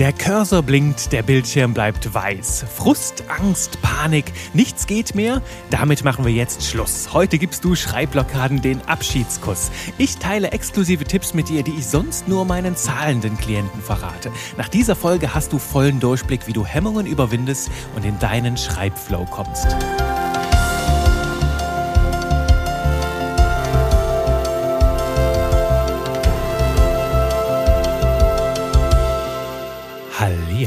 Der Cursor blinkt, der Bildschirm bleibt weiß. Frust, Angst, Panik, nichts geht mehr? Damit machen wir jetzt Schluss. Heute gibst du Schreibblockaden den Abschiedskuss. Ich teile exklusive Tipps mit dir, die ich sonst nur meinen zahlenden Klienten verrate. Nach dieser Folge hast du vollen Durchblick, wie du Hemmungen überwindest und in deinen Schreibflow kommst.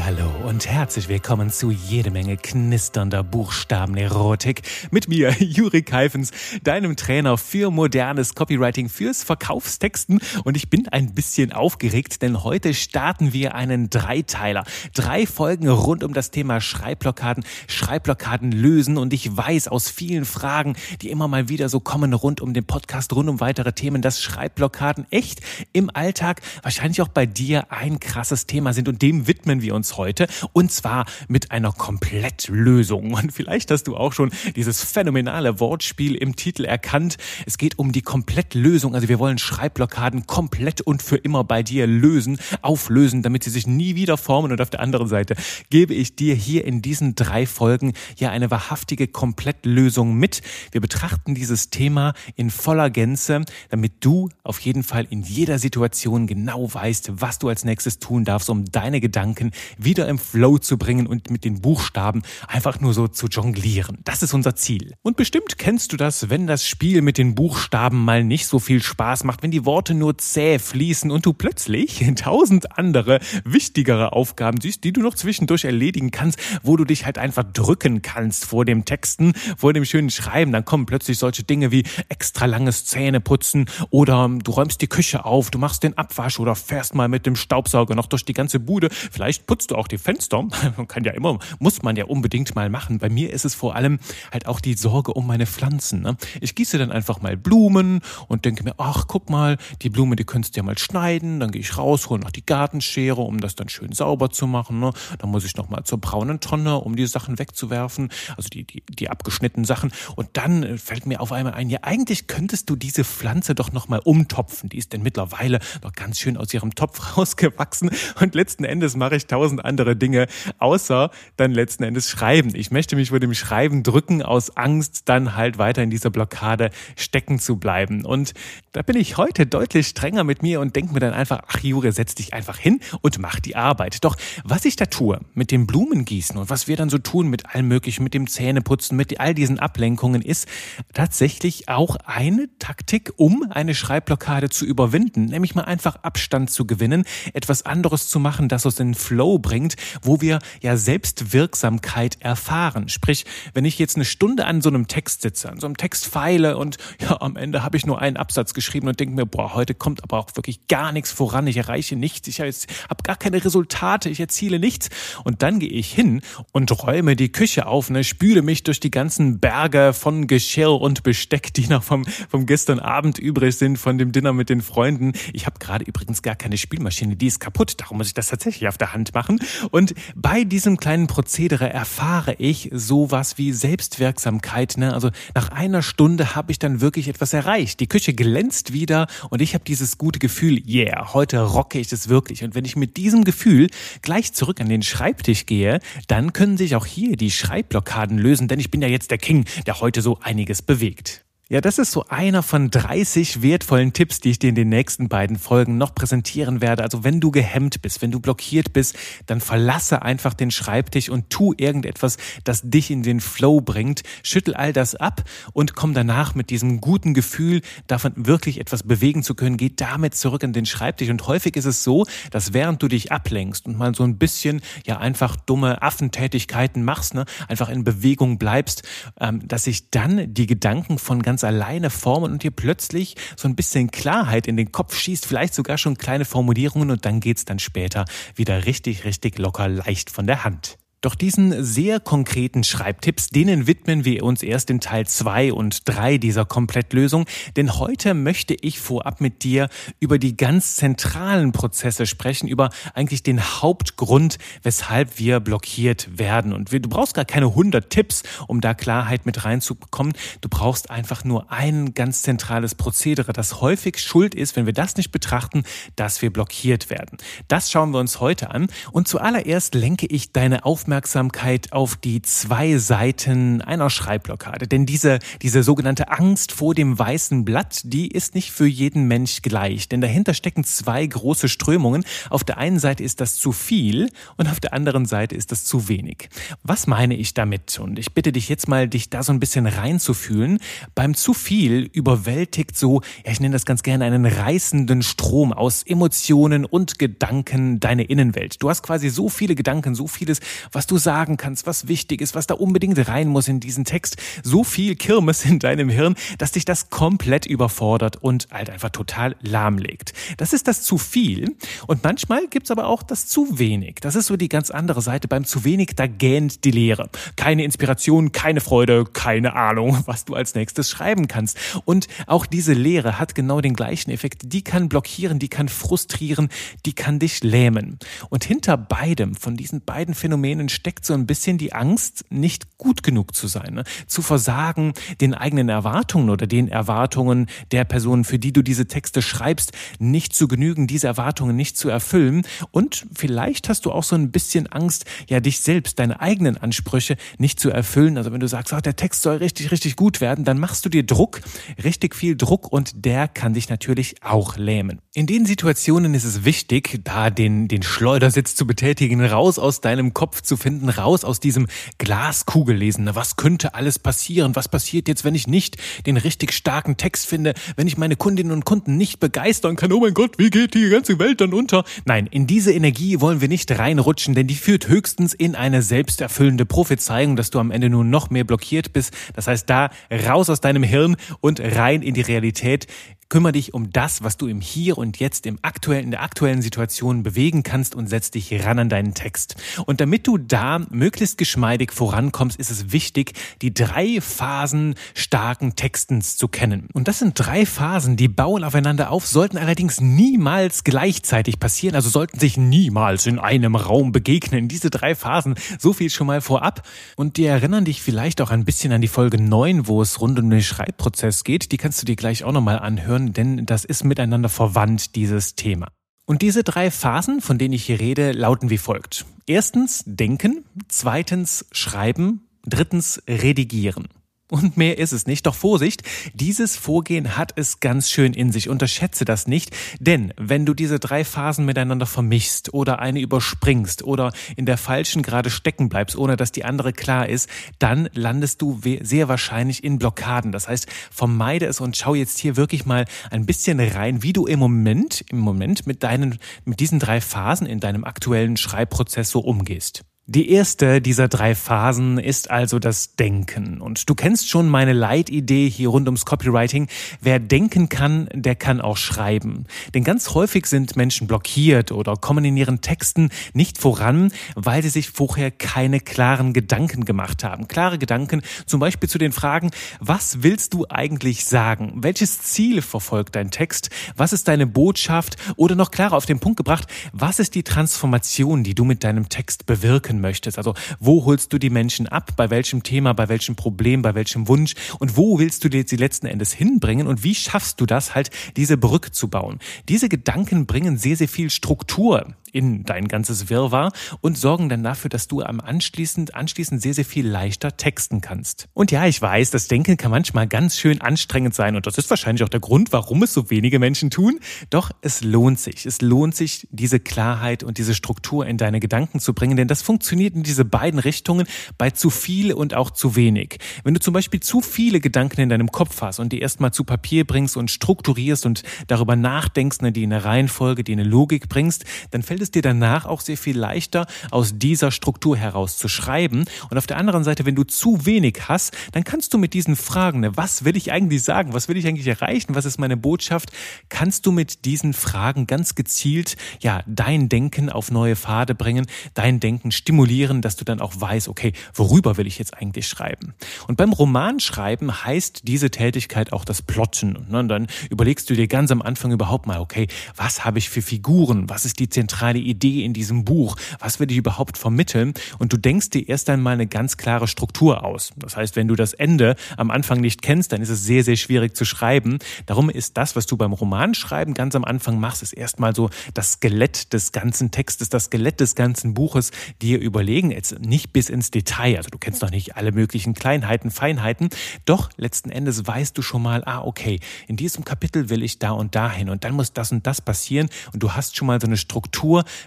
Hallo und herzlich willkommen zu jede Menge knisternder Buchstabenerotik mit mir, Juri Keifens, deinem Trainer für modernes Copywriting fürs Verkaufstexten. Und ich bin ein bisschen aufgeregt, denn heute starten wir einen Dreiteiler. Drei Folgen rund um das Thema Schreibblockaden, Schreibblockaden lösen. Und ich weiß aus vielen Fragen, die immer mal wieder so kommen rund um den Podcast, rund um weitere Themen, dass Schreibblockaden echt im Alltag wahrscheinlich auch bei dir ein krasses Thema sind. Und dem widmen wir uns heute und zwar mit einer Komplettlösung. Und vielleicht hast du auch schon dieses phänomenale Wortspiel im Titel erkannt. Es geht um die Komplettlösung. Also wir wollen Schreibblockaden komplett und für immer bei dir lösen, auflösen, damit sie sich nie wieder formen. Und auf der anderen Seite gebe ich dir hier in diesen drei Folgen ja eine wahrhaftige Komplettlösung mit. Wir betrachten dieses Thema in voller Gänze, damit du auf jeden Fall in jeder Situation genau weißt, was du als nächstes tun darfst, um deine Gedanken wieder im Flow zu bringen und mit den Buchstaben einfach nur so zu jonglieren. Das ist unser Ziel. Und bestimmt kennst du das, wenn das Spiel mit den Buchstaben mal nicht so viel Spaß macht, wenn die Worte nur zäh fließen und du plötzlich tausend andere, wichtigere Aufgaben siehst, die du noch zwischendurch erledigen kannst, wo du dich halt einfach drücken kannst vor dem Texten, vor dem schönen Schreiben. Dann kommen plötzlich solche Dinge wie extra langes Zähneputzen oder du räumst die Küche auf, du machst den Abwasch oder fährst mal mit dem Staubsauger noch durch die ganze Bude. Vielleicht putzt du auch die Fenster. Man kann ja immer, muss man ja unbedingt mal machen. Bei mir ist es vor allem halt auch die Sorge um meine Pflanzen. Ne? Ich gieße dann einfach mal Blumen und denke mir, ach, guck mal, die Blume, die könntest du ja mal schneiden. Dann gehe ich raus, hole noch die Gartenschere, um das dann schön sauber zu machen. Ne? Dann muss ich noch mal zur braunen Tonne, um die Sachen wegzuwerfen, also die, die, die abgeschnittenen Sachen. Und dann äh, fällt mir auf einmal ein, ja, eigentlich könntest du diese Pflanze doch noch mal umtopfen. Die ist denn mittlerweile noch ganz schön aus ihrem Topf rausgewachsen. Und letzten Endes mache ich tausend andere Dinge, außer dann letzten Endes schreiben. Ich möchte mich vor dem Schreiben drücken aus Angst, dann halt weiter in dieser Blockade stecken zu bleiben. Und da bin ich heute deutlich strenger mit mir und denke mir dann einfach, ach Jure, setz dich einfach hin und mach die Arbeit. Doch was ich da tue, mit dem Blumengießen und was wir dann so tun mit allem möglichen, mit dem Zähneputzen, mit all diesen Ablenkungen, ist tatsächlich auch eine Taktik, um eine Schreibblockade zu überwinden, nämlich mal einfach Abstand zu gewinnen, etwas anderes zu machen, das uns in Flow bringt, wo wir ja Selbstwirksamkeit erfahren. Sprich, wenn ich jetzt eine Stunde an so einem Text sitze, an so einem Text feile und ja, am Ende habe ich nur einen Absatz geschrieben und denke mir, boah, heute kommt aber auch wirklich gar nichts voran, ich erreiche nichts, ich habe gar keine Resultate, ich erziele nichts. Und dann gehe ich hin und räume die Küche auf, ne, spüle mich durch die ganzen Berge von Geschirr und Besteck, die noch vom, vom gestern Abend übrig sind, von dem Dinner mit den Freunden. Ich habe gerade übrigens gar keine Spielmaschine, die ist kaputt, darum muss ich das tatsächlich auf der Hand machen. Und bei diesem kleinen Prozedere erfahre ich sowas wie Selbstwirksamkeit. Ne? Also nach einer Stunde habe ich dann wirklich etwas erreicht. Die Küche glänzt wieder und ich habe dieses gute Gefühl, yeah, heute rocke ich es wirklich. Und wenn ich mit diesem Gefühl gleich zurück an den Schreibtisch gehe, dann können sich auch hier die Schreibblockaden lösen, denn ich bin ja jetzt der King, der heute so einiges bewegt. Ja, das ist so einer von 30 wertvollen Tipps, die ich dir in den nächsten beiden Folgen noch präsentieren werde. Also wenn du gehemmt bist, wenn du blockiert bist, dann verlasse einfach den Schreibtisch und tu irgendetwas, das dich in den Flow bringt. Schüttel all das ab und komm danach mit diesem guten Gefühl, davon wirklich etwas bewegen zu können, geh damit zurück an den Schreibtisch. Und häufig ist es so, dass während du dich ablenkst und mal so ein bisschen ja einfach dumme Affentätigkeiten machst, ne, einfach in Bewegung bleibst, ähm, dass sich dann die Gedanken von ganz alleine formen und dir plötzlich so ein bisschen Klarheit in den Kopf schießt, vielleicht sogar schon kleine Formulierungen und dann geht's dann später wieder richtig, richtig locker leicht von der Hand. Doch diesen sehr konkreten Schreibtipps, denen widmen wir uns erst in Teil 2 und 3 dieser Komplettlösung, denn heute möchte ich vorab mit dir über die ganz zentralen Prozesse sprechen, über eigentlich den Hauptgrund, weshalb wir blockiert werden. Und du brauchst gar keine 100 Tipps, um da Klarheit mit reinzubekommen. Du brauchst einfach nur ein ganz zentrales Prozedere, das häufig schuld ist, wenn wir das nicht betrachten, dass wir blockiert werden. Das schauen wir uns heute an. Und zuallererst lenke ich deine Aufmerksamkeit Aufmerksamkeit auf die zwei Seiten einer Schreibblockade. Denn diese, diese sogenannte Angst vor dem weißen Blatt, die ist nicht für jeden Mensch gleich. Denn dahinter stecken zwei große Strömungen. Auf der einen Seite ist das zu viel und auf der anderen Seite ist das zu wenig. Was meine ich damit? Und ich bitte dich jetzt mal, dich da so ein bisschen reinzufühlen. Beim zu viel überwältigt so, ja, ich nenne das ganz gerne einen reißenden Strom aus Emotionen und Gedanken deine Innenwelt. Du hast quasi so viele Gedanken, so vieles, was was du sagen kannst, was wichtig ist, was da unbedingt rein muss in diesen Text. So viel Kirmes in deinem Hirn, dass dich das komplett überfordert und halt einfach total lahmlegt. Das ist das zu viel. Und manchmal gibt's aber auch das zu wenig. Das ist so die ganz andere Seite. Beim zu wenig, da gähnt die Leere. Keine Inspiration, keine Freude, keine Ahnung, was du als nächstes schreiben kannst. Und auch diese Leere hat genau den gleichen Effekt. Die kann blockieren, die kann frustrieren, die kann dich lähmen. Und hinter beidem, von diesen beiden Phänomenen steckt so ein bisschen die Angst, nicht gut genug zu sein, ne? zu versagen, den eigenen Erwartungen oder den Erwartungen der Personen, für die du diese Texte schreibst, nicht zu genügen, diese Erwartungen nicht zu erfüllen. Und vielleicht hast du auch so ein bisschen Angst, ja, dich selbst, deine eigenen Ansprüche nicht zu erfüllen. Also wenn du sagst, oh, der Text soll richtig, richtig gut werden, dann machst du dir Druck, richtig viel Druck und der kann dich natürlich auch lähmen. In den Situationen ist es wichtig, da den, den Schleudersitz zu betätigen, raus aus deinem Kopf zu finden, raus aus diesem Glaskugellesen. Was könnte alles passieren? Was passiert jetzt, wenn ich nicht den richtig starken Text finde? Wenn ich meine Kundinnen und Kunden nicht begeistern kann? Oh mein Gott, wie geht die ganze Welt dann unter? Nein, in diese Energie wollen wir nicht reinrutschen, denn die führt höchstens in eine selbsterfüllende Prophezeiung, dass du am Ende nur noch mehr blockiert bist. Das heißt, da raus aus deinem Hirn und rein in die Realität. Kümmere dich um das, was du im Hier und Jetzt im aktuellen, in der aktuellen Situation bewegen kannst und setz dich ran an deinen Text. Und damit du da möglichst geschmeidig vorankommst, ist es wichtig, die drei Phasen starken Textens zu kennen. Und das sind drei Phasen, die bauen aufeinander auf, sollten allerdings niemals gleichzeitig passieren, also sollten sich niemals in einem Raum begegnen. Diese drei Phasen, so viel schon mal vorab. Und die erinnern dich vielleicht auch ein bisschen an die Folge 9, wo es rund um den Schreibprozess geht. Die kannst du dir gleich auch nochmal anhören denn das ist miteinander verwandt, dieses Thema. Und diese drei Phasen, von denen ich hier rede, lauten wie folgt. Erstens denken, zweitens schreiben, drittens redigieren. Und mehr ist es nicht. Doch Vorsicht, dieses Vorgehen hat es ganz schön in sich. Unterschätze das nicht, denn wenn du diese drei Phasen miteinander vermischst oder eine überspringst oder in der falschen gerade stecken bleibst, ohne dass die andere klar ist, dann landest du sehr wahrscheinlich in Blockaden. Das heißt, vermeide es und schau jetzt hier wirklich mal ein bisschen rein, wie du im Moment, im Moment mit deinen, mit diesen drei Phasen in deinem aktuellen Schreibprozess so umgehst. Die erste dieser drei Phasen ist also das Denken. Und du kennst schon meine Leitidee hier rund ums Copywriting. Wer denken kann, der kann auch schreiben. Denn ganz häufig sind Menschen blockiert oder kommen in ihren Texten nicht voran, weil sie sich vorher keine klaren Gedanken gemacht haben. Klare Gedanken zum Beispiel zu den Fragen, was willst du eigentlich sagen? Welches Ziel verfolgt dein Text? Was ist deine Botschaft? Oder noch klarer auf den Punkt gebracht, was ist die Transformation, die du mit deinem Text bewirken wirken möchtest. Also wo holst du die Menschen ab, bei welchem Thema, bei welchem Problem, bei welchem Wunsch? Und wo willst du sie letzten Endes hinbringen? Und wie schaffst du das halt, diese Brücke zu bauen. Diese Gedanken bringen sehr, sehr viel Struktur in dein ganzes Wirrwarr und sorgen dann dafür, dass du am anschließend, anschließend sehr, sehr viel leichter texten kannst. Und ja, ich weiß, das Denken kann manchmal ganz schön anstrengend sein und das ist wahrscheinlich auch der Grund, warum es so wenige Menschen tun. Doch es lohnt sich. Es lohnt sich, diese Klarheit und diese Struktur in deine Gedanken zu bringen, denn das funktioniert in diese beiden Richtungen bei zu viel und auch zu wenig. Wenn du zum Beispiel zu viele Gedanken in deinem Kopf hast und die erstmal zu Papier bringst und strukturierst und darüber nachdenkst, ne, die in eine Reihenfolge, die in eine Logik bringst, dann fällt es dir danach auch sehr viel leichter, aus dieser Struktur heraus zu schreiben. Und auf der anderen Seite, wenn du zu wenig hast, dann kannst du mit diesen Fragen, ne, was will ich eigentlich sagen, was will ich eigentlich erreichen, was ist meine Botschaft, kannst du mit diesen Fragen ganz gezielt, ja, dein Denken auf neue Pfade bringen, dein Denken stimulieren, dass du dann auch weißt, okay, worüber will ich jetzt eigentlich schreiben? Und beim Romanschreiben heißt diese Tätigkeit auch das Plotten. Und dann überlegst du dir ganz am Anfang überhaupt mal, okay, was habe ich für Figuren? Was ist die zentrale Idee in diesem Buch? Was will ich überhaupt vermitteln? Und du denkst dir erst einmal eine ganz klare Struktur aus. Das heißt, wenn du das Ende am Anfang nicht kennst, dann ist es sehr, sehr schwierig zu schreiben. Darum ist das, was du beim Romanschreiben ganz am Anfang machst, ist erstmal so das Skelett des ganzen Textes, das Skelett des ganzen Buches dir überlegen. Jetzt nicht bis ins Detail. Also du kennst noch nicht alle möglichen Kleinheiten, Feinheiten. Doch letzten Endes weißt du schon mal, ah, okay, in diesem Kapitel will ich da und dahin und dann muss das und das passieren und du hast schon mal so eine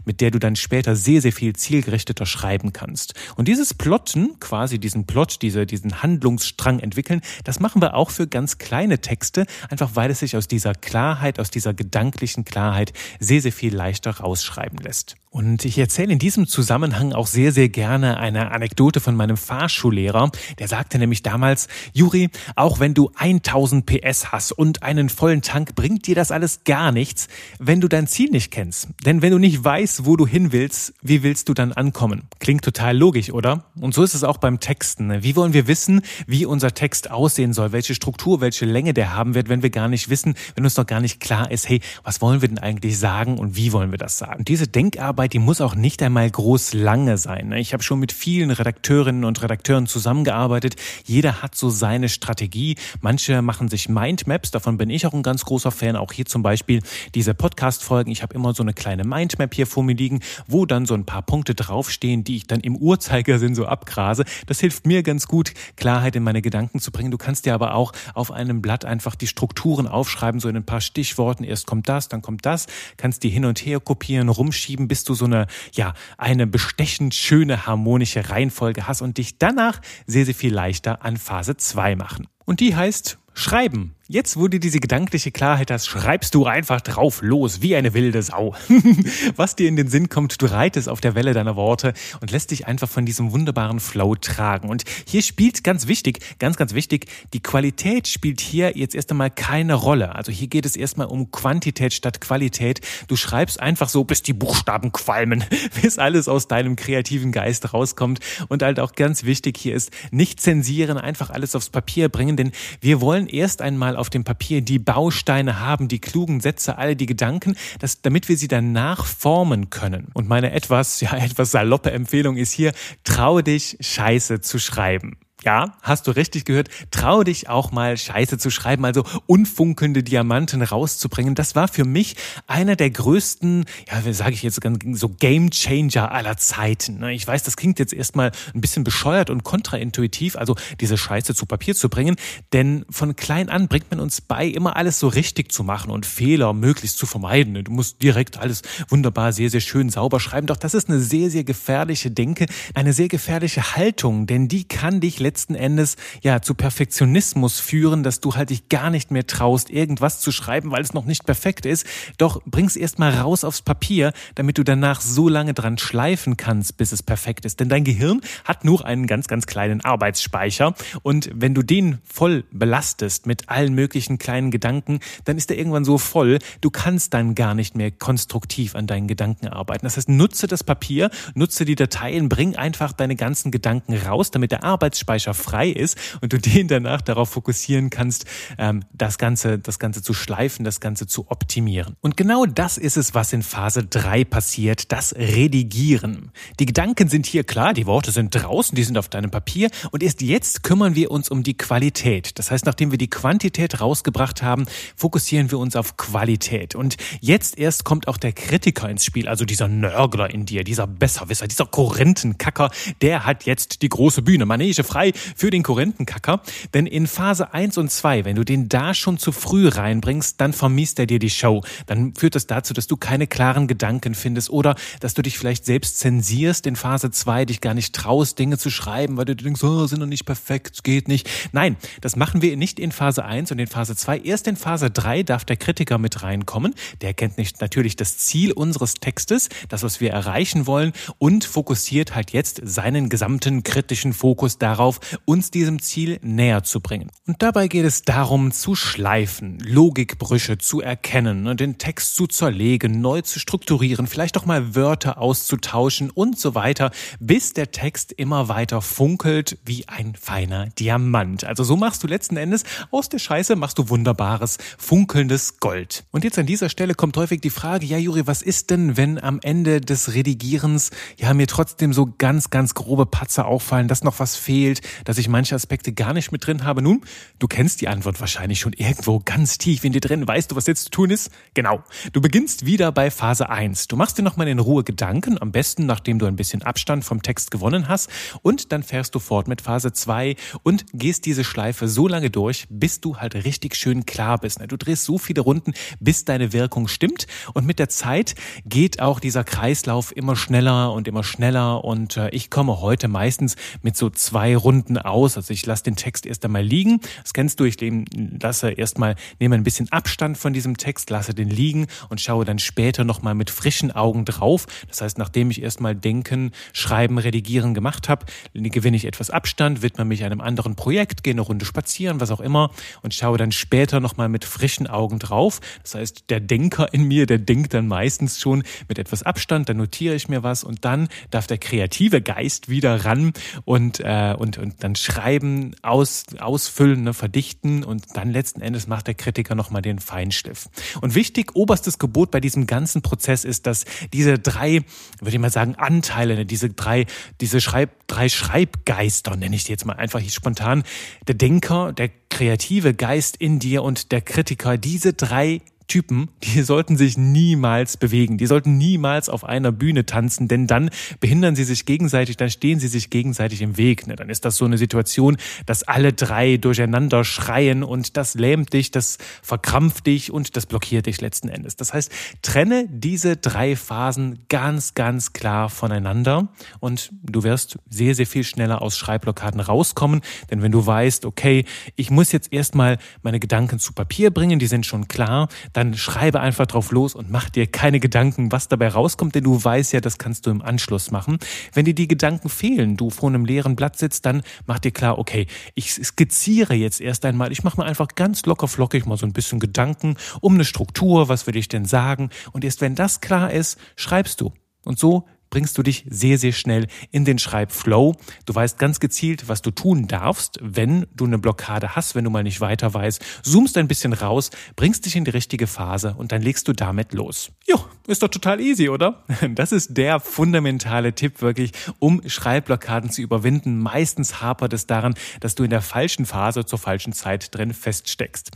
Mit der du dann später sehr, sehr viel zielgerichteter schreiben kannst. Und dieses Plotten, quasi diesen Plot, diese, diesen Handlungsstrang entwickeln, das machen wir auch für ganz kleine Texte, einfach weil es sich aus dieser Klarheit, aus dieser gedanklichen Klarheit sehr, sehr viel leichter rausschreiben lässt. Und ich erzähle in diesem Zusammenhang auch sehr, sehr gerne eine Anekdote von meinem Fahrschullehrer. Der sagte nämlich damals, Juri, auch wenn du 1000 PS hast und einen vollen Tank, bringt dir das alles gar nichts, wenn du dein Ziel nicht kennst. Denn wenn du nicht weißt, wo du hin willst, wie willst du dann ankommen? Klingt total logisch, oder? Und so ist es auch beim Texten. Wie wollen wir wissen, wie unser Text aussehen soll, welche Struktur, welche Länge der haben wird, wenn wir gar nicht wissen, wenn uns noch gar nicht klar ist, hey, was wollen wir denn eigentlich sagen und wie wollen wir das sagen? Und diese Denkarbeit Arbeit, die muss auch nicht einmal groß lange sein. Ne? Ich habe schon mit vielen Redakteurinnen und Redakteuren zusammengearbeitet. Jeder hat so seine Strategie. Manche machen sich Mindmaps, davon bin ich auch ein ganz großer Fan. Auch hier zum Beispiel diese Podcast-Folgen. Ich habe immer so eine kleine Mindmap hier vor mir liegen, wo dann so ein paar Punkte draufstehen, die ich dann im Uhrzeigersinn so abgrase. Das hilft mir ganz gut, Klarheit in meine Gedanken zu bringen. Du kannst dir aber auch auf einem Blatt einfach die Strukturen aufschreiben, so in ein paar Stichworten. Erst kommt das, dann kommt das. Kannst die hin und her kopieren, rumschieben, bis du so eine, ja, eine bestechend schöne harmonische Reihenfolge hast und dich danach sehr, sehr viel leichter an Phase 2 machen. Und die heißt Schreiben. Jetzt, wo du diese gedankliche Klarheit hast, schreibst du einfach drauf los, wie eine wilde Sau. Was dir in den Sinn kommt, du reitest auf der Welle deiner Worte und lässt dich einfach von diesem wunderbaren Flow tragen. Und hier spielt ganz wichtig, ganz, ganz wichtig, die Qualität spielt hier jetzt erst einmal keine Rolle. Also hier geht es erstmal um Quantität statt Qualität. Du schreibst einfach so, bis die Buchstaben qualmen, bis alles aus deinem kreativen Geist rauskommt. Und halt auch ganz wichtig hier ist, nicht zensieren, einfach alles aufs Papier bringen, denn wir wollen erst einmal auf dem Papier die Bausteine haben, die klugen Sätze, alle die Gedanken, dass, damit wir sie danach formen können. Und meine etwas, ja, etwas saloppe Empfehlung ist hier, traue dich, Scheiße zu schreiben. Ja, hast du richtig gehört. Trau dich auch mal Scheiße zu schreiben, also unfunkelnde Diamanten rauszubringen. Das war für mich einer der größten, ja, sage ich jetzt, so Game Changer aller Zeiten. Ne? Ich weiß, das klingt jetzt erstmal ein bisschen bescheuert und kontraintuitiv, also diese Scheiße zu Papier zu bringen, denn von klein an bringt man uns bei, immer alles so richtig zu machen und Fehler möglichst zu vermeiden. Du musst direkt alles wunderbar, sehr, sehr schön sauber schreiben. Doch das ist eine sehr, sehr gefährliche Denke, eine sehr gefährliche Haltung, denn die kann dich letztendlich letzten Endes ja zu Perfektionismus führen, dass du halt dich gar nicht mehr traust, irgendwas zu schreiben, weil es noch nicht perfekt ist. Doch bring's erst mal raus aufs Papier, damit du danach so lange dran schleifen kannst, bis es perfekt ist. Denn dein Gehirn hat nur einen ganz, ganz kleinen Arbeitsspeicher und wenn du den voll belastest mit allen möglichen kleinen Gedanken, dann ist er irgendwann so voll, du kannst dann gar nicht mehr konstruktiv an deinen Gedanken arbeiten. Das heißt, nutze das Papier, nutze die Dateien, bring einfach deine ganzen Gedanken raus, damit der Arbeitsspeicher Speicher frei ist und du den danach darauf fokussieren kannst, ähm, das Ganze, das Ganze zu schleifen, das Ganze zu optimieren. Und genau das ist es, was in Phase 3 passiert, das Redigieren. Die Gedanken sind hier klar, die Worte sind draußen, die sind auf deinem Papier und erst jetzt kümmern wir uns um die Qualität. Das heißt, nachdem wir die Quantität rausgebracht haben, fokussieren wir uns auf Qualität. Und jetzt erst kommt auch der Kritiker ins Spiel, also dieser Nörgler in dir, dieser Besserwisser, dieser Korinthenkacker, der hat jetzt die große Bühne, Manege frei, 2 für den Korinthenkacker. Denn in Phase 1 und 2, wenn du den da schon zu früh reinbringst, dann vermisst er dir die Show. Dann führt das dazu, dass du keine klaren Gedanken findest oder dass du dich vielleicht selbst zensierst in Phase 2, dich gar nicht traust, Dinge zu schreiben, weil du denkst, oh, sind noch nicht perfekt, geht nicht. Nein, das machen wir nicht in Phase 1 und in Phase 2. Erst in Phase 3 darf der Kritiker mit reinkommen. Der kennt nicht natürlich das Ziel unseres Textes, das, was wir erreichen wollen und fokussiert halt jetzt seinen gesamten kritischen Fokus darauf, uns diesem Ziel näher zu bringen. Und dabei geht es darum, zu schleifen, Logikbrüche zu erkennen, und den Text zu zerlegen, neu zu strukturieren, vielleicht auch mal Wörter auszutauschen und so weiter, bis der Text immer weiter funkelt wie ein feiner Diamant. Also so machst du letzten Endes aus der Scheiße machst du wunderbares, funkelndes Gold. Und jetzt an dieser Stelle kommt häufig die Frage, ja Juri, was ist denn, wenn am Ende des Redigierens ja mir trotzdem so ganz, ganz grobe Patzer auffallen, dass noch was fehlt, dass ich manche Aspekte gar nicht mit drin habe? Nun, du kennst die Antwort wahrscheinlich schon irgendwo ganz tief in dir drin. Weißt du, was jetzt zu tun ist? Genau. Du beginnst wieder bei Phase 1. Du machst dir nochmal in Ruhe Gedanken, am besten nachdem du ein bisschen Abstand vom Text gewonnen hast und dann fährst du fort mit Phase 2 und gehst diese Schleife so lange durch, bis du halt richtig schön klar bist. Du drehst so viele Runden, bis deine Wirkung stimmt und mit der Zeit geht auch dieser Kreislauf immer schneller und immer schneller und äh, ich komme heute meistens mit so zwei Runden aus. Also ich lasse den Text erst einmal liegen. Das kennst du, ich lasse erstmal, nehme ein bisschen Abstand von diesem Text, lasse den liegen und schaue dann später nochmal mit frischen Augen drauf. Das heißt, nachdem ich erstmal Denken, Schreiben, Redigieren gemacht habe, gewinne ich etwas Abstand, widme mich einem anderen Projekt, gehe eine Runde spazieren, was auch immer und schaue dann später nochmal mit frischen Augen drauf. Das heißt, der Denker in mir, der denkt dann meistens schon mit etwas Abstand, dann notiere ich mir was und dann darf der kreative Geist wieder ran und, äh, und, und dann schreiben, aus, ausfüllen, ne, verdichten und dann letzten Endes macht der Kritiker nochmal den Feinschliff. Und wichtig, oberstes Gebot bei diesem ganzen Prozess ist, dass diese drei, würde ich mal sagen, Anteile, ne, diese drei, diese Schreib, drei Schreibgeister, nenne ich die jetzt mal einfach hier spontan, der Denker, der kreative Geist in dir und der Kritiker, diese drei Typen, die sollten sich niemals bewegen. Die sollten niemals auf einer Bühne tanzen, denn dann behindern sie sich gegenseitig, dann stehen sie sich gegenseitig im Weg. Ne? Dann ist das so eine Situation, dass alle drei durcheinander schreien und das lähmt dich, das verkrampft dich und das blockiert dich letzten Endes. Das heißt, trenne diese drei Phasen ganz, ganz klar voneinander und du wirst sehr, sehr viel schneller aus Schreibblockaden rauskommen. Denn wenn du weißt, okay, ich muss jetzt erstmal meine Gedanken zu Papier bringen, die sind schon klar, dann schreibe einfach drauf los und mach dir keine Gedanken, was dabei rauskommt, denn du weißt ja, das kannst du im Anschluss machen. Wenn dir die Gedanken fehlen, du vor einem leeren Blatt sitzt, dann mach dir klar, okay, ich skizziere jetzt erst einmal, ich mache mir einfach ganz locker flockig mal so ein bisschen Gedanken um eine Struktur, was will ich denn sagen und erst wenn das klar ist, schreibst du. Und so bringst du dich sehr, sehr schnell in den Schreibflow. Du weißt ganz gezielt, was du tun darfst, wenn du eine Blockade hast, wenn du mal nicht weiter weißt, zoomst ein bisschen raus, bringst dich in die richtige Phase und dann legst du damit los. Jo, ist doch total easy, oder? Das ist der fundamentale Tipp wirklich, um Schreibblockaden zu überwinden. Meistens hapert es daran, dass du in der falschen Phase zur falschen Zeit drin feststeckst.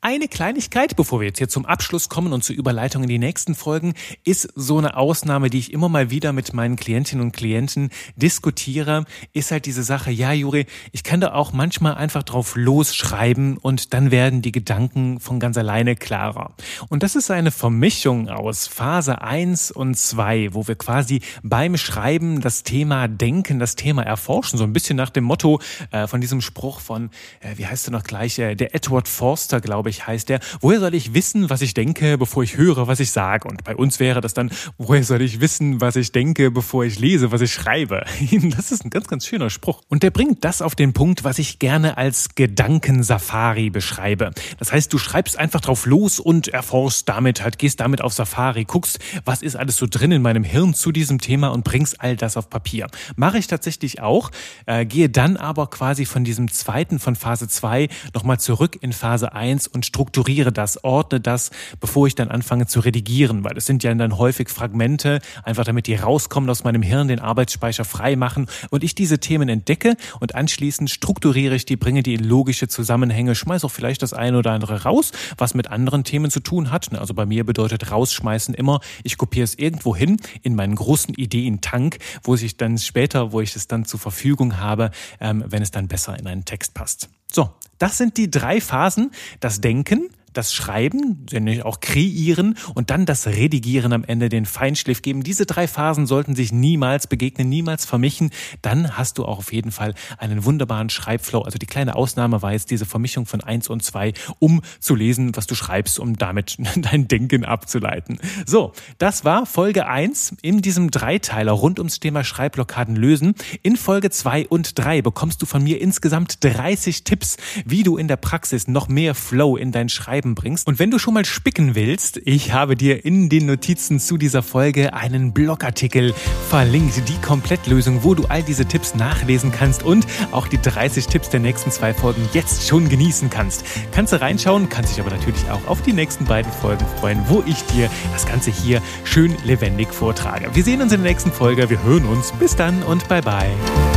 Eine Kleinigkeit, bevor wir jetzt hier zum Abschluss kommen und zur Überleitung in die nächsten Folgen, ist so eine Ausnahme, die ich immer mal wieder mit meinen Klientinnen und Klienten diskutiere, ist halt diese Sache, ja, Juri, ich kann da auch manchmal einfach drauf losschreiben und dann werden die Gedanken von ganz alleine klarer. Und das ist eine Vermischung aus Phase 1 und 2, wo wir quasi beim Schreiben das Thema Denken, das Thema Erforschen, so ein bisschen nach dem Motto äh, von diesem Spruch von, äh, wie heißt er noch gleich, äh, der Edward Forster, glaube ich, heißt der, woher soll ich wissen, was ich denke, bevor ich höre, was ich sage? Und bei uns wäre das dann, woher soll ich wissen, was ich denke, denke, bevor ich lese, was ich schreibe. Das ist ein ganz, ganz schöner Spruch. Und der bringt das auf den Punkt, was ich gerne als Gedankensafari beschreibe. Das heißt, du schreibst einfach drauf los und erforschst damit halt, gehst damit auf Safari, guckst, was ist alles so drin in meinem Hirn zu diesem Thema und bringst all das auf Papier. Mache ich tatsächlich auch, äh, gehe dann aber quasi von diesem zweiten, von Phase 2 nochmal zurück in Phase 1 und strukturiere das, ordne das, bevor ich dann anfange zu redigieren, weil es sind ja dann häufig Fragmente, einfach damit die raus rauskommen aus meinem Hirn, den Arbeitsspeicher frei machen und ich diese Themen entdecke und anschließend strukturiere ich die, bringe die in logische Zusammenhänge, schmeiß auch vielleicht das eine oder andere raus, was mit anderen Themen zu tun hat. Also bei mir bedeutet rausschmeißen immer, ich kopiere es irgendwo hin in meinen großen Ideentank, wo ich dann später, wo ich es dann zur Verfügung habe, ähm, wenn es dann besser in einen Text passt. So, das sind die drei Phasen. Das Denken, das Schreiben, auch kreieren und dann das Redigieren am Ende, den Feinschliff geben. Diese drei Phasen sollten sich niemals begegnen, niemals vermischen. Dann hast du auch auf jeden Fall einen wunderbaren Schreibflow. Also die kleine Ausnahme war jetzt diese Vermischung von eins und zwei, um zu lesen, was du schreibst, um damit dein Denken abzuleiten. So, das war Folge eins in diesem Dreiteiler rund ums Thema Schreibblockaden lösen. In Folge zwei und drei bekommst du von mir insgesamt 30 Tipps, wie du in der Praxis noch mehr Flow in dein Schreiben Schreiben bringst. Und wenn du schon mal spicken willst, ich habe dir in den Notizen zu dieser Folge einen Blogartikel verlinkt, die Komplettlösung, wo du all diese Tipps nachlesen kannst und auch die 30 Tipps der nächsten zwei Folgen jetzt schon genießen kannst. Kannst du reinschauen, kannst dich aber natürlich auch auf die nächsten beiden Folgen freuen, wo ich dir das Ganze hier schön lebendig vortrage. Wir sehen uns in der nächsten Folge, wir hören uns. Bis dann und bye bye.